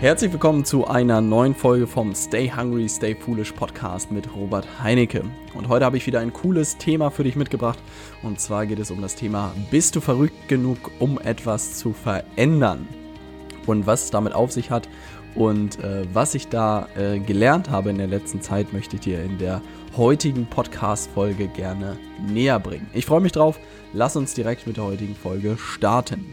Herzlich willkommen zu einer neuen Folge vom Stay Hungry, Stay Foolish Podcast mit Robert Heinecke. Und heute habe ich wieder ein cooles Thema für dich mitgebracht. Und zwar geht es um das Thema, bist du verrückt genug, um etwas zu verändern? Und was es damit auf sich hat und äh, was ich da äh, gelernt habe in der letzten Zeit, möchte ich dir in der heutigen Podcast-Folge gerne näher bringen. Ich freue mich drauf. Lass uns direkt mit der heutigen Folge starten.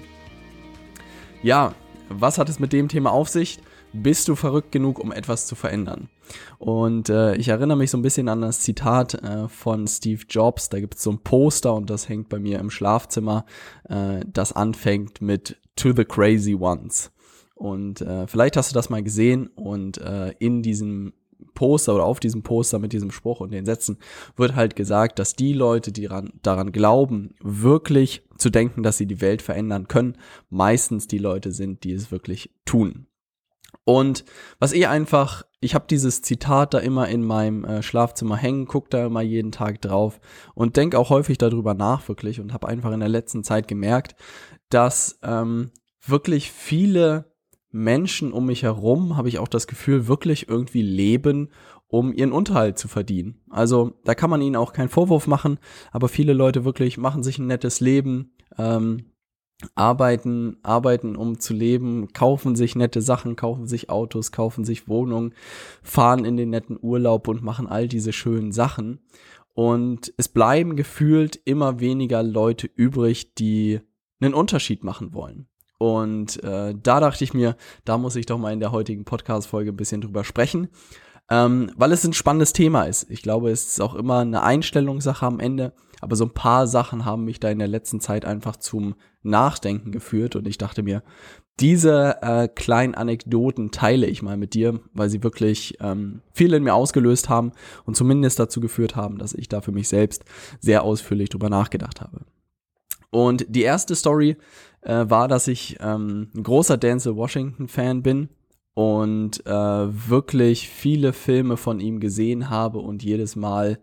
Ja, was hat es mit dem Thema auf sich? Bist du verrückt genug, um etwas zu verändern? Und äh, ich erinnere mich so ein bisschen an das Zitat äh, von Steve Jobs. Da gibt es so ein Poster und das hängt bei mir im Schlafzimmer, äh, das anfängt mit To the Crazy Ones. Und äh, vielleicht hast du das mal gesehen und äh, in diesem Poster oder auf diesem Poster mit diesem Spruch und den Sätzen wird halt gesagt, dass die Leute, die daran, daran glauben, wirklich zu denken, dass sie die Welt verändern können, meistens die Leute sind, die es wirklich tun. Und was ich einfach, ich habe dieses Zitat da immer in meinem äh, Schlafzimmer hängen, gucke da immer jeden Tag drauf und denke auch häufig darüber nach wirklich und habe einfach in der letzten Zeit gemerkt, dass ähm, wirklich viele Menschen um mich herum, habe ich auch das Gefühl, wirklich irgendwie leben, um ihren Unterhalt zu verdienen. Also da kann man ihnen auch keinen Vorwurf machen, aber viele Leute wirklich machen sich ein nettes Leben, ähm, arbeiten, arbeiten, um zu leben, kaufen sich nette Sachen, kaufen sich Autos, kaufen sich Wohnungen, fahren in den netten Urlaub und machen all diese schönen Sachen. Und es bleiben gefühlt immer weniger Leute übrig, die einen Unterschied machen wollen. Und äh, da dachte ich mir, da muss ich doch mal in der heutigen Podcast-Folge ein bisschen drüber sprechen, ähm, weil es ein spannendes Thema ist. Ich glaube, es ist auch immer eine Einstellungssache am Ende, aber so ein paar Sachen haben mich da in der letzten Zeit einfach zum Nachdenken geführt und ich dachte mir, diese äh, kleinen Anekdoten teile ich mal mit dir, weil sie wirklich ähm, viel in mir ausgelöst haben und zumindest dazu geführt haben, dass ich da für mich selbst sehr ausführlich drüber nachgedacht habe. Und die erste Story äh, war, dass ich ähm, ein großer Denzel Washington-Fan bin und äh, wirklich viele Filme von ihm gesehen habe und jedes Mal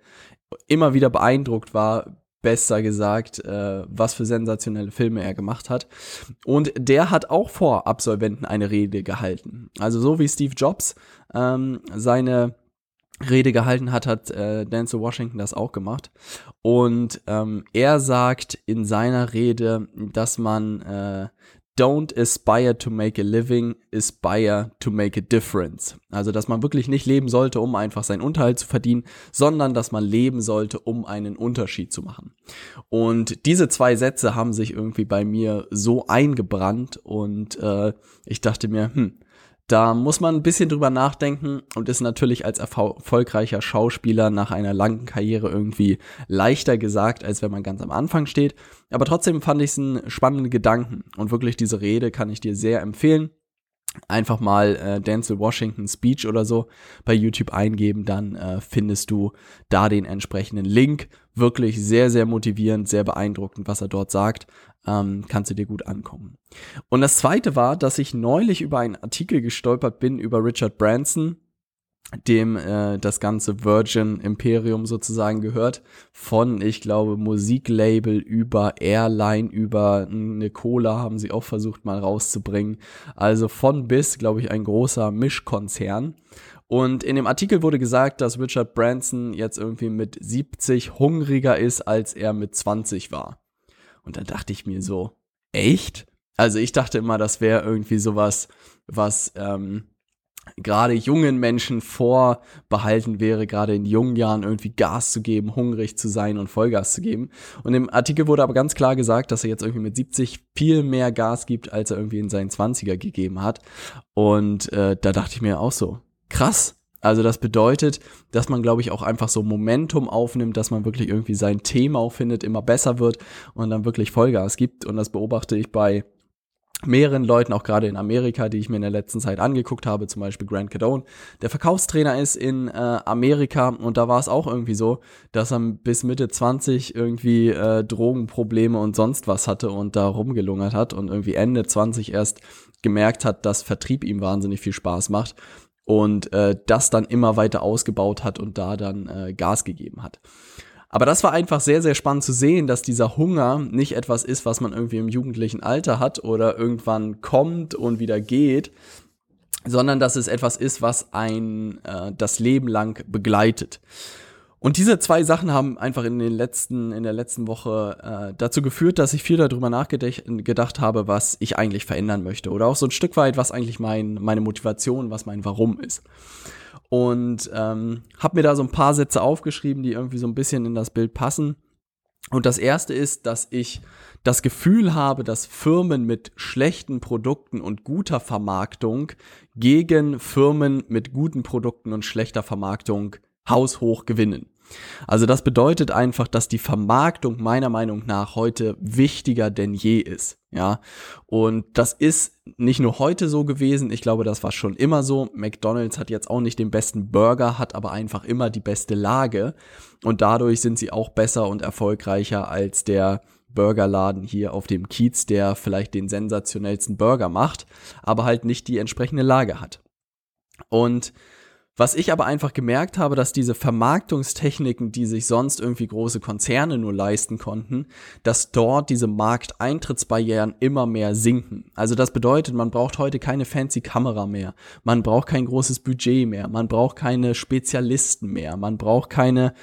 immer wieder beeindruckt war, besser gesagt, äh, was für sensationelle Filme er gemacht hat. Und der hat auch vor Absolventen eine Rede gehalten. Also so wie Steve Jobs ähm, seine Rede gehalten hat, hat äh, Denzel Washington das auch gemacht. Und ähm, er sagt in seiner Rede, dass man äh, Don't aspire to make a living, aspire to make a difference. Also, dass man wirklich nicht leben sollte, um einfach seinen Unterhalt zu verdienen, sondern dass man leben sollte, um einen Unterschied zu machen. Und diese zwei Sätze haben sich irgendwie bei mir so eingebrannt und äh, ich dachte mir, hm, da muss man ein bisschen drüber nachdenken und ist natürlich als erfolgreicher Schauspieler nach einer langen Karriere irgendwie leichter gesagt, als wenn man ganz am Anfang steht. Aber trotzdem fand ich es einen spannenden Gedanken und wirklich diese Rede kann ich dir sehr empfehlen. Einfach mal äh, Denzel Washington Speech oder so bei YouTube eingeben, dann äh, findest du da den entsprechenden Link. Wirklich sehr, sehr motivierend, sehr beeindruckend, was er dort sagt ähm, kannst du dir gut angucken. Und das zweite war, dass ich neulich über einen Artikel gestolpert bin über Richard Branson, dem äh, das ganze Virgin Imperium sozusagen gehört, von, ich glaube, Musiklabel über Airline, über eine Cola haben sie auch versucht mal rauszubringen. Also von bis, glaube ich, ein großer Mischkonzern. Und in dem Artikel wurde gesagt, dass Richard Branson jetzt irgendwie mit 70 hungriger ist, als er mit 20 war. Und dann dachte ich mir so, echt? Also ich dachte immer, das wäre irgendwie sowas, was ähm, gerade jungen Menschen vorbehalten wäre, gerade in jungen Jahren irgendwie Gas zu geben, hungrig zu sein und Vollgas zu geben. Und im Artikel wurde aber ganz klar gesagt, dass er jetzt irgendwie mit 70 viel mehr Gas gibt, als er irgendwie in seinen 20er gegeben hat. Und äh, da dachte ich mir auch so, krass, also das bedeutet, dass man, glaube ich, auch einfach so Momentum aufnimmt, dass man wirklich irgendwie sein Thema auch findet, immer besser wird und dann wirklich Vollgas gibt. Und das beobachte ich bei mehreren Leuten, auch gerade in Amerika, die ich mir in der letzten Zeit angeguckt habe, zum Beispiel Grant Cadone, der Verkaufstrainer ist in äh, Amerika und da war es auch irgendwie so, dass er bis Mitte 20 irgendwie äh, Drogenprobleme und sonst was hatte und da rumgelungert hat und irgendwie Ende 20 erst gemerkt hat, dass Vertrieb ihm wahnsinnig viel Spaß macht und äh, das dann immer weiter ausgebaut hat und da dann äh, Gas gegeben hat. Aber das war einfach sehr, sehr spannend zu sehen, dass dieser Hunger nicht etwas ist, was man irgendwie im jugendlichen Alter hat oder irgendwann kommt und wieder geht, sondern dass es etwas ist, was ein äh, das Leben lang begleitet. Und diese zwei Sachen haben einfach in den letzten, in der letzten Woche äh, dazu geführt, dass ich viel darüber nachgedacht habe, was ich eigentlich verändern möchte. Oder auch so ein Stück weit, was eigentlich mein, meine Motivation, was mein Warum ist. Und ähm, habe mir da so ein paar Sätze aufgeschrieben, die irgendwie so ein bisschen in das Bild passen. Und das erste ist, dass ich das Gefühl habe, dass Firmen mit schlechten Produkten und guter Vermarktung gegen Firmen mit guten Produkten und schlechter Vermarktung haushoch gewinnen. Also das bedeutet einfach, dass die Vermarktung meiner Meinung nach heute wichtiger denn je ist. Ja, und das ist nicht nur heute so gewesen. Ich glaube, das war schon immer so. McDonald's hat jetzt auch nicht den besten Burger, hat aber einfach immer die beste Lage. Und dadurch sind sie auch besser und erfolgreicher als der Burgerladen hier auf dem Kiez, der vielleicht den sensationellsten Burger macht, aber halt nicht die entsprechende Lage hat. Und was ich aber einfach gemerkt habe, dass diese Vermarktungstechniken, die sich sonst irgendwie große Konzerne nur leisten konnten, dass dort diese Markteintrittsbarrieren immer mehr sinken. Also das bedeutet, man braucht heute keine fancy Kamera mehr, man braucht kein großes Budget mehr, man braucht keine Spezialisten mehr, man braucht keine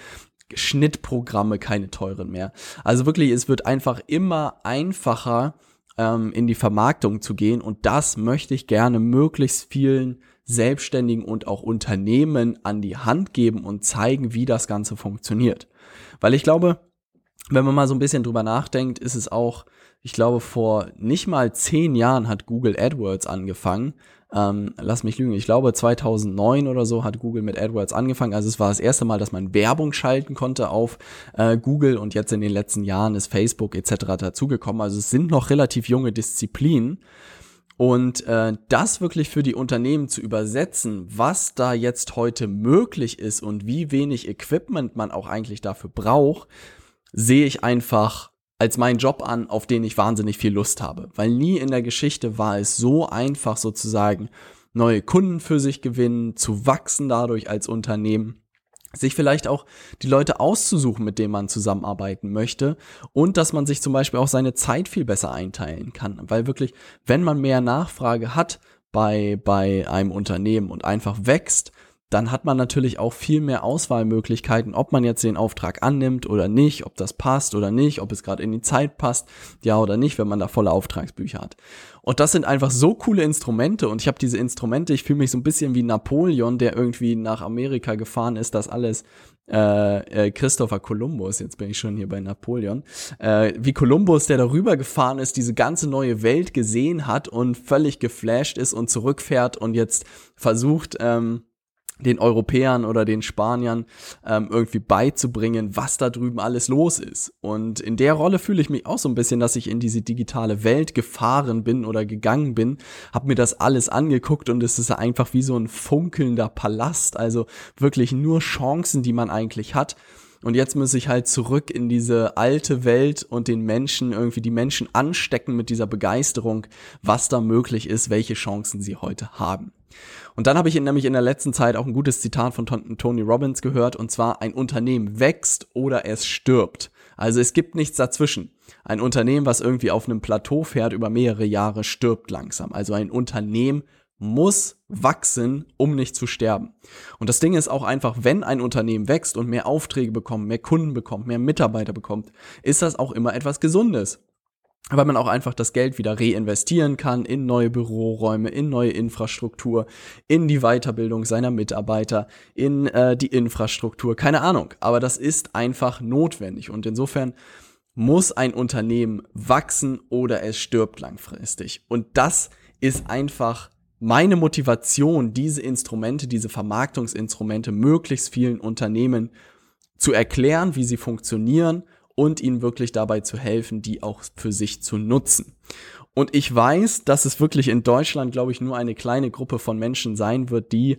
Schnittprogramme, keine teuren mehr. Also wirklich, es wird einfach immer einfacher, ähm, in die Vermarktung zu gehen und das möchte ich gerne möglichst vielen Selbstständigen und auch Unternehmen an die Hand geben und zeigen, wie das Ganze funktioniert. Weil ich glaube, wenn man mal so ein bisschen drüber nachdenkt, ist es auch, ich glaube, vor nicht mal zehn Jahren hat Google AdWords angefangen. Ähm, lass mich lügen, ich glaube 2009 oder so hat Google mit AdWords angefangen. Also es war das erste Mal, dass man Werbung schalten konnte auf äh, Google und jetzt in den letzten Jahren ist Facebook etc. dazugekommen. Also es sind noch relativ junge Disziplinen. Und äh, das wirklich für die Unternehmen zu übersetzen, was da jetzt heute möglich ist und wie wenig Equipment man auch eigentlich dafür braucht, sehe ich einfach als meinen Job an, auf den ich wahnsinnig viel Lust habe. Weil nie in der Geschichte war es so einfach sozusagen, neue Kunden für sich gewinnen, zu wachsen dadurch als Unternehmen sich vielleicht auch die Leute auszusuchen, mit denen man zusammenarbeiten möchte und dass man sich zum Beispiel auch seine Zeit viel besser einteilen kann, weil wirklich, wenn man mehr Nachfrage hat bei, bei einem Unternehmen und einfach wächst, dann hat man natürlich auch viel mehr Auswahlmöglichkeiten, ob man jetzt den Auftrag annimmt oder nicht, ob das passt oder nicht, ob es gerade in die Zeit passt, ja oder nicht, wenn man da volle Auftragsbücher hat. Und das sind einfach so coole Instrumente und ich habe diese Instrumente, ich fühle mich so ein bisschen wie Napoleon, der irgendwie nach Amerika gefahren ist, das alles äh, äh, Christopher Columbus, jetzt bin ich schon hier bei Napoleon, äh, wie Columbus, der darüber gefahren ist, diese ganze neue Welt gesehen hat und völlig geflasht ist und zurückfährt und jetzt versucht, ähm, den Europäern oder den Spaniern ähm, irgendwie beizubringen, was da drüben alles los ist. Und in der Rolle fühle ich mich auch so ein bisschen, dass ich in diese digitale Welt gefahren bin oder gegangen bin, habe mir das alles angeguckt und es ist einfach wie so ein funkelnder Palast, also wirklich nur Chancen, die man eigentlich hat. Und jetzt muss ich halt zurück in diese alte Welt und den Menschen irgendwie die Menschen anstecken mit dieser Begeisterung, was da möglich ist, welche Chancen sie heute haben. Und dann habe ich nämlich in der letzten Zeit auch ein gutes Zitat von Tony Robbins gehört, und zwar ein Unternehmen wächst oder es stirbt. Also es gibt nichts dazwischen. Ein Unternehmen, was irgendwie auf einem Plateau fährt über mehrere Jahre, stirbt langsam. Also ein Unternehmen muss wachsen, um nicht zu sterben. Und das Ding ist auch einfach, wenn ein Unternehmen wächst und mehr Aufträge bekommt, mehr Kunden bekommt, mehr Mitarbeiter bekommt, ist das auch immer etwas Gesundes weil man auch einfach das Geld wieder reinvestieren kann in neue Büroräume, in neue Infrastruktur, in die Weiterbildung seiner Mitarbeiter, in äh, die Infrastruktur, keine Ahnung. Aber das ist einfach notwendig und insofern muss ein Unternehmen wachsen oder es stirbt langfristig. Und das ist einfach meine Motivation, diese Instrumente, diese Vermarktungsinstrumente möglichst vielen Unternehmen zu erklären, wie sie funktionieren und ihnen wirklich dabei zu helfen, die auch für sich zu nutzen. Und ich weiß, dass es wirklich in Deutschland, glaube ich, nur eine kleine Gruppe von Menschen sein wird, die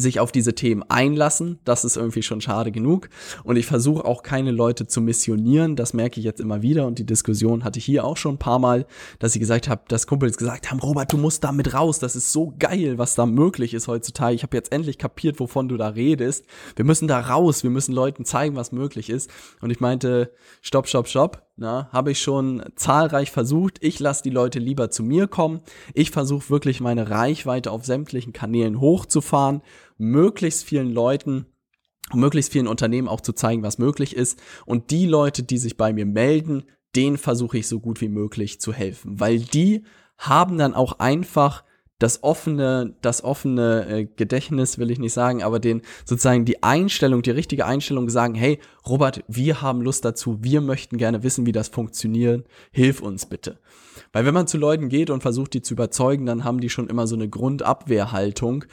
sich auf diese Themen einlassen. Das ist irgendwie schon schade genug. Und ich versuche auch keine Leute zu missionieren. Das merke ich jetzt immer wieder. Und die Diskussion hatte ich hier auch schon ein paar Mal, dass ich gesagt habe, dass Kumpels gesagt haben, Robert, du musst damit raus. Das ist so geil, was da möglich ist heutzutage. Ich habe jetzt endlich kapiert, wovon du da redest. Wir müssen da raus. Wir müssen Leuten zeigen, was möglich ist. Und ich meinte, stopp, stopp, stopp habe ich schon zahlreich versucht. Ich lasse die Leute lieber zu mir kommen. Ich versuche wirklich meine Reichweite auf sämtlichen Kanälen hochzufahren, möglichst vielen Leuten möglichst vielen Unternehmen auch zu zeigen, was möglich ist. Und die Leute, die sich bei mir melden, denen versuche ich so gut wie möglich zu helfen, weil die haben dann auch einfach das offene, das offene äh, Gedächtnis will ich nicht sagen, aber den sozusagen die Einstellung, die richtige Einstellung sagen, hey, Robert, wir haben Lust dazu, wir möchten gerne wissen, wie das funktioniert, hilf uns bitte. Weil wenn man zu Leuten geht und versucht, die zu überzeugen, dann haben die schon immer so eine Grundabwehrhaltung,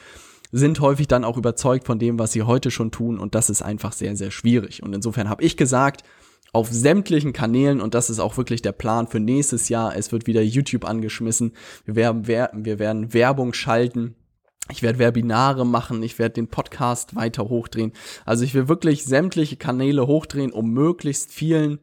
sind häufig dann auch überzeugt von dem, was sie heute schon tun und das ist einfach sehr, sehr schwierig. Und insofern habe ich gesagt, auf sämtlichen Kanälen und das ist auch wirklich der Plan für nächstes Jahr. Es wird wieder YouTube angeschmissen. Wir werden, wir werden Werbung schalten. Ich werde Webinare machen, ich werde den Podcast weiter hochdrehen. Also ich will wirklich sämtliche Kanäle hochdrehen, um möglichst vielen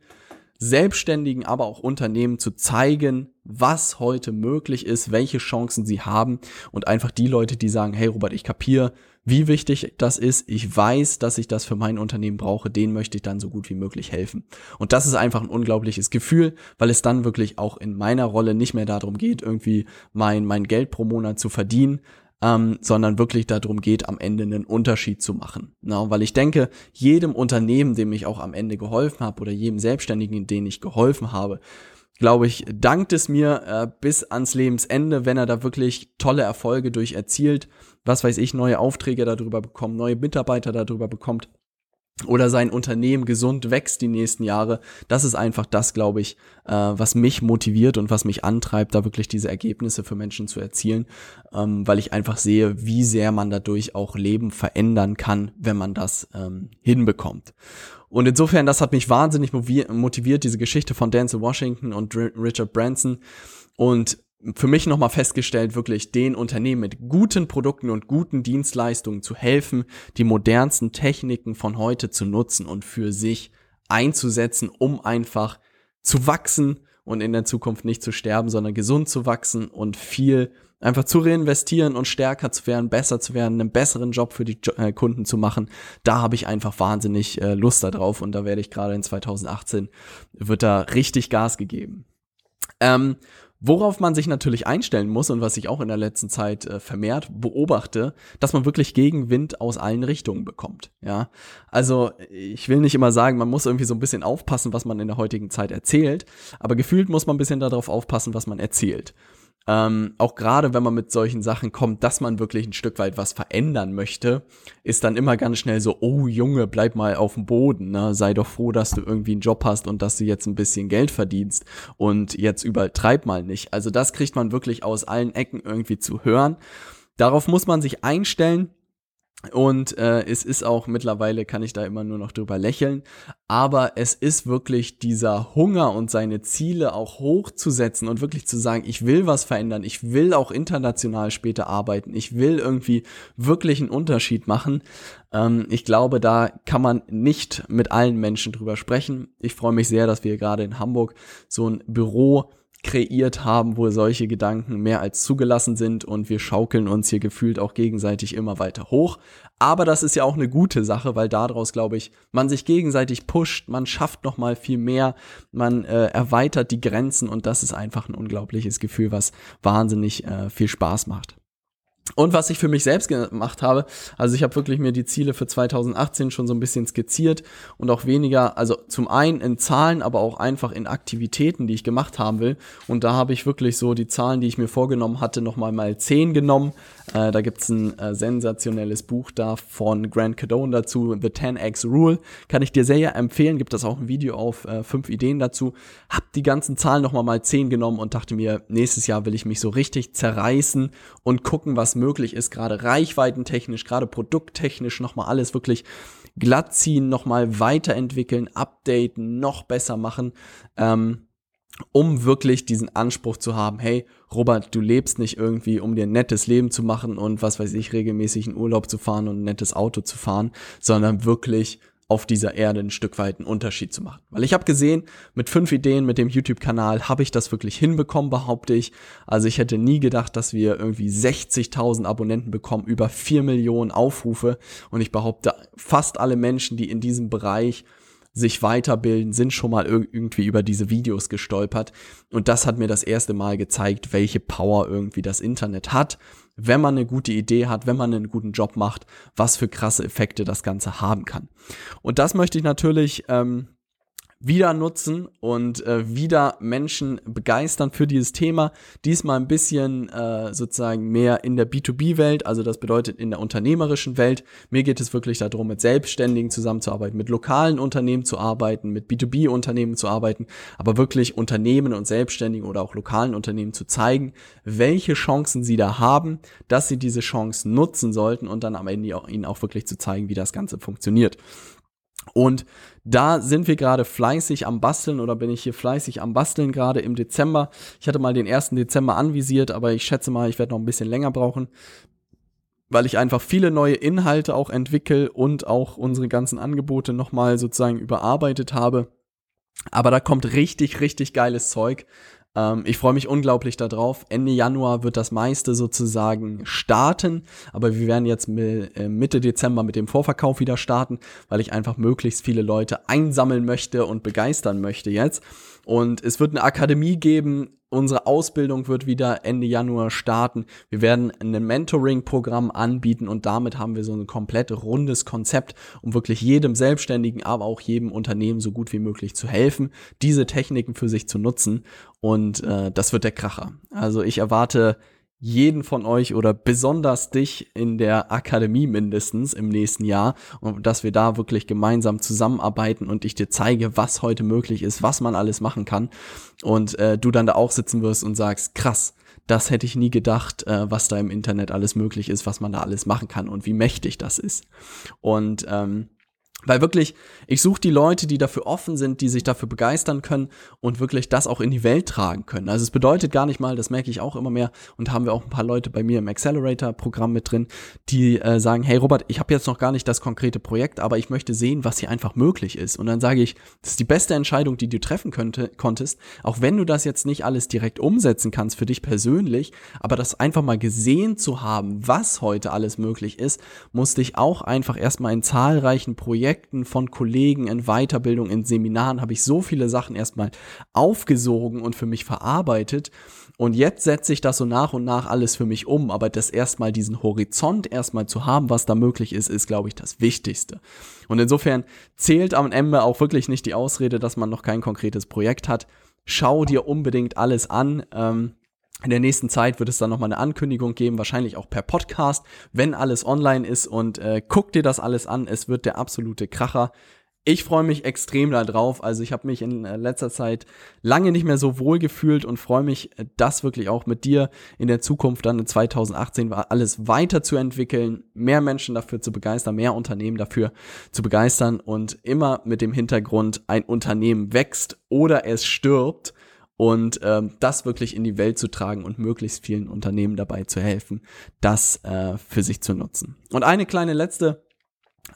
Selbstständigen, aber auch Unternehmen zu zeigen, was heute möglich ist, welche Chancen sie haben und einfach die Leute, die sagen, hey Robert, ich kapiere, wie wichtig das ist, ich weiß, dass ich das für mein Unternehmen brauche, denen möchte ich dann so gut wie möglich helfen. Und das ist einfach ein unglaubliches Gefühl, weil es dann wirklich auch in meiner Rolle nicht mehr darum geht, irgendwie mein, mein Geld pro Monat zu verdienen, ähm, sondern wirklich darum geht, am Ende einen Unterschied zu machen. Na, weil ich denke, jedem Unternehmen, dem ich auch am Ende geholfen habe oder jedem Selbstständigen, den ich geholfen habe, glaube ich, dankt es mir äh, bis ans Lebensende, wenn er da wirklich tolle Erfolge durch erzielt, was weiß ich, neue Aufträge darüber bekommt, neue Mitarbeiter darüber bekommt oder sein Unternehmen gesund wächst die nächsten Jahre. Das ist einfach das, glaube ich, äh, was mich motiviert und was mich antreibt, da wirklich diese Ergebnisse für Menschen zu erzielen, ähm, weil ich einfach sehe, wie sehr man dadurch auch Leben verändern kann, wenn man das ähm, hinbekommt. Und insofern, das hat mich wahnsinnig motiviert, diese Geschichte von Denzel Washington und Richard Branson. Und für mich nochmal festgestellt, wirklich den Unternehmen mit guten Produkten und guten Dienstleistungen zu helfen, die modernsten Techniken von heute zu nutzen und für sich einzusetzen, um einfach zu wachsen und in der Zukunft nicht zu sterben, sondern gesund zu wachsen und viel einfach zu reinvestieren und stärker zu werden, besser zu werden, einen besseren Job für die äh, Kunden zu machen. Da habe ich einfach wahnsinnig äh, Lust darauf und da werde ich gerade in 2018 wird da richtig Gas gegeben. Ähm, Worauf man sich natürlich einstellen muss und was ich auch in der letzten Zeit äh, vermehrt beobachte, dass man wirklich Gegenwind aus allen Richtungen bekommt. Ja, also ich will nicht immer sagen, man muss irgendwie so ein bisschen aufpassen, was man in der heutigen Zeit erzählt, aber gefühlt muss man ein bisschen darauf aufpassen, was man erzählt. Ähm, auch gerade wenn man mit solchen Sachen kommt, dass man wirklich ein Stück weit was verändern möchte, ist dann immer ganz schnell so, oh Junge, bleib mal auf dem Boden, ne? sei doch froh, dass du irgendwie einen Job hast und dass du jetzt ein bisschen Geld verdienst und jetzt übertreib mal nicht. Also das kriegt man wirklich aus allen Ecken irgendwie zu hören. Darauf muss man sich einstellen. Und äh, es ist auch mittlerweile, kann ich da immer nur noch drüber lächeln, aber es ist wirklich dieser Hunger und seine Ziele auch hochzusetzen und wirklich zu sagen, ich will was verändern, ich will auch international später arbeiten, ich will irgendwie wirklich einen Unterschied machen. Ähm, ich glaube, da kann man nicht mit allen Menschen drüber sprechen. Ich freue mich sehr, dass wir gerade in Hamburg so ein Büro kreiert haben, wo solche Gedanken mehr als zugelassen sind und wir schaukeln uns hier gefühlt auch gegenseitig immer weiter hoch. Aber das ist ja auch eine gute Sache, weil daraus, glaube ich, man sich gegenseitig pusht, man schafft noch mal viel mehr, man äh, erweitert die Grenzen und das ist einfach ein unglaubliches Gefühl, was wahnsinnig äh, viel Spaß macht. Und was ich für mich selbst gemacht habe, also ich habe wirklich mir die Ziele für 2018 schon so ein bisschen skizziert und auch weniger, also zum einen in Zahlen, aber auch einfach in Aktivitäten, die ich gemacht haben will. Und da habe ich wirklich so die Zahlen, die ich mir vorgenommen hatte, nochmal mal 10 genommen. Äh, da gibt's ein äh, sensationelles Buch da von Grant Cadone dazu, The 10x Rule. Kann ich dir sehr empfehlen, gibt das auch ein Video auf äh, Ideen dazu. Hab die ganzen Zahlen nochmal mal 10 genommen und dachte mir, nächstes Jahr will ich mich so richtig zerreißen und gucken, was möglich ist, gerade reichweitentechnisch, gerade produkttechnisch nochmal alles wirklich glatt ziehen, nochmal weiterentwickeln, updaten, noch besser machen. Ähm, um wirklich diesen Anspruch zu haben, hey, Robert, du lebst nicht irgendwie, um dir ein nettes Leben zu machen und was weiß ich, regelmäßig in Urlaub zu fahren und ein nettes Auto zu fahren, sondern wirklich auf dieser Erde ein Stück weit einen Unterschied zu machen. Weil ich habe gesehen, mit fünf Ideen mit dem YouTube-Kanal habe ich das wirklich hinbekommen, behaupte ich. Also ich hätte nie gedacht, dass wir irgendwie 60.000 Abonnenten bekommen, über vier Millionen Aufrufe. Und ich behaupte, fast alle Menschen, die in diesem Bereich sich weiterbilden, sind schon mal irgendwie über diese Videos gestolpert. Und das hat mir das erste Mal gezeigt, welche Power irgendwie das Internet hat, wenn man eine gute Idee hat, wenn man einen guten Job macht, was für krasse Effekte das Ganze haben kann. Und das möchte ich natürlich ähm, wieder nutzen und äh, wieder Menschen begeistern für dieses Thema. Diesmal ein bisschen äh, sozusagen mehr in der B2B-Welt, also das bedeutet in der unternehmerischen Welt. Mir geht es wirklich darum, mit Selbstständigen zusammenzuarbeiten, mit lokalen Unternehmen zu arbeiten, mit B2B-Unternehmen zu arbeiten, aber wirklich Unternehmen und Selbstständigen oder auch lokalen Unternehmen zu zeigen, welche Chancen sie da haben, dass sie diese Chance nutzen sollten und dann am Ende auch, ihnen auch wirklich zu zeigen, wie das Ganze funktioniert. Und da sind wir gerade fleißig am Basteln oder bin ich hier fleißig am Basteln gerade im Dezember. Ich hatte mal den 1. Dezember anvisiert, aber ich schätze mal, ich werde noch ein bisschen länger brauchen, weil ich einfach viele neue Inhalte auch entwickle und auch unsere ganzen Angebote nochmal sozusagen überarbeitet habe. Aber da kommt richtig, richtig geiles Zeug. Ähm, ich freue mich unglaublich darauf. Ende Januar wird das meiste sozusagen starten, aber wir werden jetzt äh, Mitte Dezember mit dem Vorverkauf wieder starten, weil ich einfach möglichst viele Leute einsammeln möchte und begeistern möchte jetzt. Und es wird eine Akademie geben. Unsere Ausbildung wird wieder Ende Januar starten. Wir werden ein Mentoring-Programm anbieten und damit haben wir so ein komplett rundes Konzept, um wirklich jedem Selbstständigen, aber auch jedem Unternehmen so gut wie möglich zu helfen, diese Techniken für sich zu nutzen. Und äh, das wird der Kracher. Also ich erwarte jeden von euch oder besonders dich in der Akademie mindestens im nächsten Jahr und dass wir da wirklich gemeinsam zusammenarbeiten und ich dir zeige, was heute möglich ist, was man alles machen kann und äh, du dann da auch sitzen wirst und sagst, krass, das hätte ich nie gedacht, äh, was da im Internet alles möglich ist, was man da alles machen kann und wie mächtig das ist. Und ähm, weil wirklich, ich suche die Leute, die dafür offen sind, die sich dafür begeistern können und wirklich das auch in die Welt tragen können. Also es bedeutet gar nicht mal, das merke ich auch immer mehr und haben wir auch ein paar Leute bei mir im Accelerator-Programm mit drin, die äh, sagen, hey Robert, ich habe jetzt noch gar nicht das konkrete Projekt, aber ich möchte sehen, was hier einfach möglich ist. Und dann sage ich, das ist die beste Entscheidung, die du treffen könnte, konntest, auch wenn du das jetzt nicht alles direkt umsetzen kannst für dich persönlich, aber das einfach mal gesehen zu haben, was heute alles möglich ist, muss dich auch einfach erstmal in zahlreichen Projekten Projekten von Kollegen, in Weiterbildung, in Seminaren habe ich so viele Sachen erstmal aufgesogen und für mich verarbeitet. Und jetzt setze ich das so nach und nach alles für mich um. Aber das erstmal diesen Horizont erstmal zu haben, was da möglich ist, ist, glaube ich, das Wichtigste. Und insofern zählt am Ende auch wirklich nicht die Ausrede, dass man noch kein konkretes Projekt hat. Schau dir unbedingt alles an. Ähm, in der nächsten Zeit wird es dann nochmal eine Ankündigung geben, wahrscheinlich auch per Podcast, wenn alles online ist und äh, guck dir das alles an. Es wird der absolute Kracher. Ich freue mich extrem darauf. Also ich habe mich in äh, letzter Zeit lange nicht mehr so wohl gefühlt und freue mich, äh, das wirklich auch mit dir in der Zukunft dann in 2018 alles weiterzuentwickeln, mehr Menschen dafür zu begeistern, mehr Unternehmen dafür zu begeistern und immer mit dem Hintergrund, ein Unternehmen wächst oder es stirbt und ähm, das wirklich in die Welt zu tragen und möglichst vielen Unternehmen dabei zu helfen, das äh, für sich zu nutzen. Und eine kleine letzte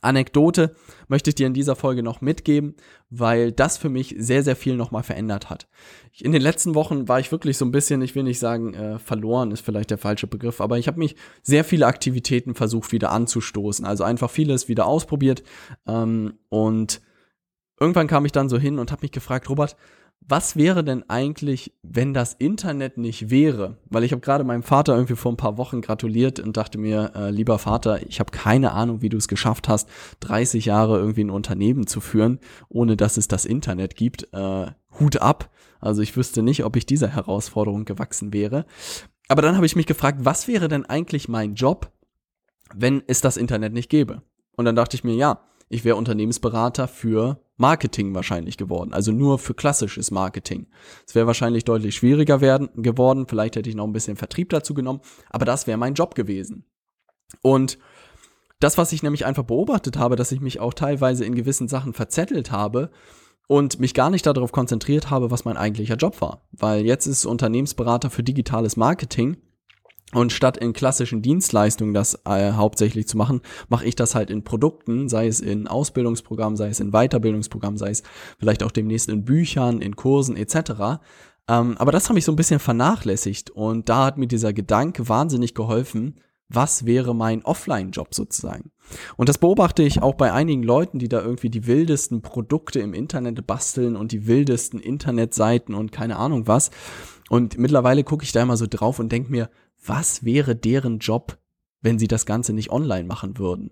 Anekdote möchte ich dir in dieser Folge noch mitgeben, weil das für mich sehr, sehr viel nochmal verändert hat. In den letzten Wochen war ich wirklich so ein bisschen, ich will nicht sagen, äh, verloren ist vielleicht der falsche Begriff, aber ich habe mich sehr viele Aktivitäten versucht wieder anzustoßen. Also einfach vieles wieder ausprobiert. Ähm, und irgendwann kam ich dann so hin und habe mich gefragt, Robert, was wäre denn eigentlich, wenn das Internet nicht wäre? Weil ich habe gerade meinem Vater irgendwie vor ein paar Wochen gratuliert und dachte mir, äh, lieber Vater, ich habe keine Ahnung, wie du es geschafft hast, 30 Jahre irgendwie ein Unternehmen zu führen, ohne dass es das Internet gibt. Äh, Hut ab. Also ich wüsste nicht, ob ich dieser Herausforderung gewachsen wäre. Aber dann habe ich mich gefragt, was wäre denn eigentlich mein Job, wenn es das Internet nicht gäbe? Und dann dachte ich mir, ja, ich wäre Unternehmensberater für Marketing wahrscheinlich geworden, also nur für klassisches Marketing. Es wäre wahrscheinlich deutlich schwieriger werden, geworden, vielleicht hätte ich noch ein bisschen Vertrieb dazu genommen, aber das wäre mein Job gewesen. Und das, was ich nämlich einfach beobachtet habe, dass ich mich auch teilweise in gewissen Sachen verzettelt habe und mich gar nicht darauf konzentriert habe, was mein eigentlicher Job war. Weil jetzt ist Unternehmensberater für digitales Marketing und statt in klassischen Dienstleistungen das äh, hauptsächlich zu machen, mache ich das halt in Produkten, sei es in Ausbildungsprogrammen, sei es in Weiterbildungsprogrammen, sei es vielleicht auch demnächst in Büchern, in Kursen etc. Ähm, aber das habe ich so ein bisschen vernachlässigt und da hat mir dieser Gedanke wahnsinnig geholfen, was wäre mein Offline-Job sozusagen. Und das beobachte ich auch bei einigen Leuten, die da irgendwie die wildesten Produkte im Internet basteln und die wildesten Internetseiten und keine Ahnung was. Und mittlerweile gucke ich da immer so drauf und denke mir, was wäre deren Job, wenn sie das Ganze nicht online machen würden.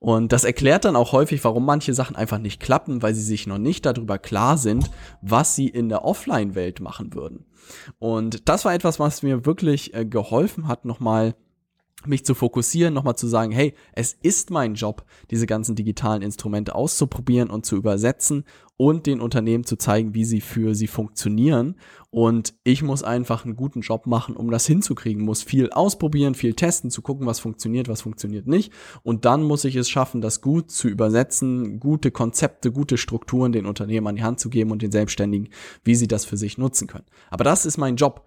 Und das erklärt dann auch häufig, warum manche Sachen einfach nicht klappen, weil sie sich noch nicht darüber klar sind, was sie in der Offline-Welt machen würden. Und das war etwas, was mir wirklich äh, geholfen hat, nochmal mich zu fokussieren, nochmal zu sagen, hey, es ist mein Job, diese ganzen digitalen Instrumente auszuprobieren und zu übersetzen und den Unternehmen zu zeigen, wie sie für sie funktionieren. Und ich muss einfach einen guten Job machen, um das hinzukriegen, muss viel ausprobieren, viel testen, zu gucken, was funktioniert, was funktioniert nicht. Und dann muss ich es schaffen, das gut zu übersetzen, gute Konzepte, gute Strukturen den Unternehmen an die Hand zu geben und den Selbstständigen, wie sie das für sich nutzen können. Aber das ist mein Job.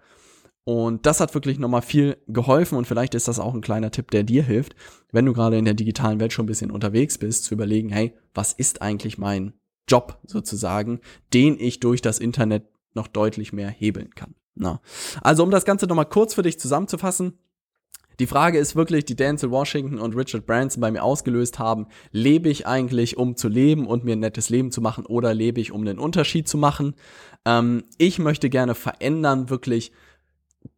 Und das hat wirklich nochmal viel geholfen und vielleicht ist das auch ein kleiner Tipp, der dir hilft, wenn du gerade in der digitalen Welt schon ein bisschen unterwegs bist, zu überlegen, hey, was ist eigentlich mein Job sozusagen, den ich durch das Internet noch deutlich mehr hebeln kann. Na. Also um das Ganze nochmal kurz für dich zusammenzufassen, die Frage ist wirklich, die Denzel Washington und Richard Branson bei mir ausgelöst haben, lebe ich eigentlich, um zu leben und mir ein nettes Leben zu machen oder lebe ich, um einen Unterschied zu machen? Ähm, ich möchte gerne verändern, wirklich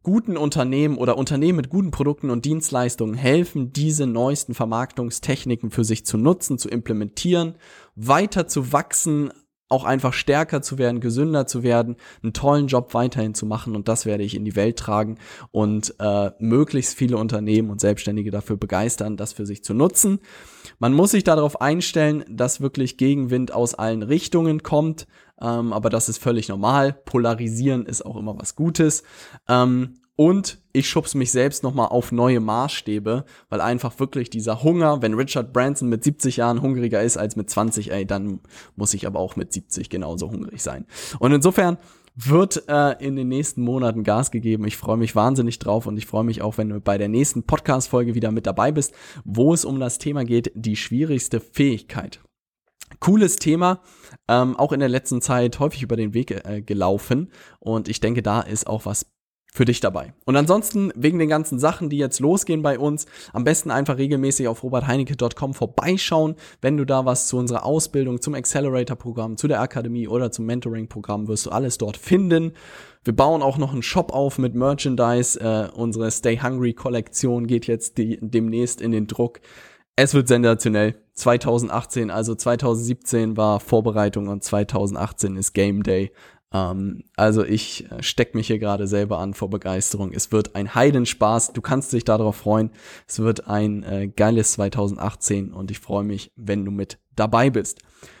guten Unternehmen oder Unternehmen mit guten Produkten und Dienstleistungen helfen, diese neuesten Vermarktungstechniken für sich zu nutzen, zu implementieren, weiter zu wachsen, auch einfach stärker zu werden, gesünder zu werden, einen tollen Job weiterhin zu machen und das werde ich in die Welt tragen und äh, möglichst viele Unternehmen und Selbstständige dafür begeistern, das für sich zu nutzen. Man muss sich darauf einstellen, dass wirklich Gegenwind aus allen Richtungen kommt, ähm, aber das ist völlig normal. Polarisieren ist auch immer was Gutes. Ähm, und ich schubse mich selbst nochmal auf neue Maßstäbe, weil einfach wirklich dieser Hunger, wenn Richard Branson mit 70 Jahren hungriger ist als mit 20, ey, dann muss ich aber auch mit 70 genauso hungrig sein. Und insofern wird äh, in den nächsten Monaten Gas gegeben. Ich freue mich wahnsinnig drauf und ich freue mich auch, wenn du bei der nächsten Podcast-Folge wieder mit dabei bist, wo es um das Thema geht, die schwierigste Fähigkeit. Cooles Thema, ähm, auch in der letzten Zeit häufig über den Weg äh, gelaufen und ich denke, da ist auch was für dich dabei. Und ansonsten, wegen den ganzen Sachen, die jetzt losgehen bei uns, am besten einfach regelmäßig auf robertheinecke.com vorbeischauen. Wenn du da was zu unserer Ausbildung, zum Accelerator-Programm, zu der Akademie oder zum Mentoring-Programm wirst du alles dort finden. Wir bauen auch noch einen Shop auf mit Merchandise. Äh, unsere Stay Hungry-Kollektion geht jetzt die, demnächst in den Druck. Es wird sensationell. 2018, also 2017 war Vorbereitung und 2018 ist Game Day. Ähm, also ich äh, steck mich hier gerade selber an vor Begeisterung. Es wird ein Heidenspaß. Du kannst dich darauf freuen. Es wird ein äh, geiles 2018 und ich freue mich, wenn du mit dabei bist.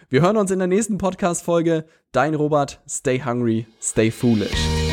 Wir hören uns in der nächsten Podcast-Folge. Dein Robert, stay hungry, stay foolish.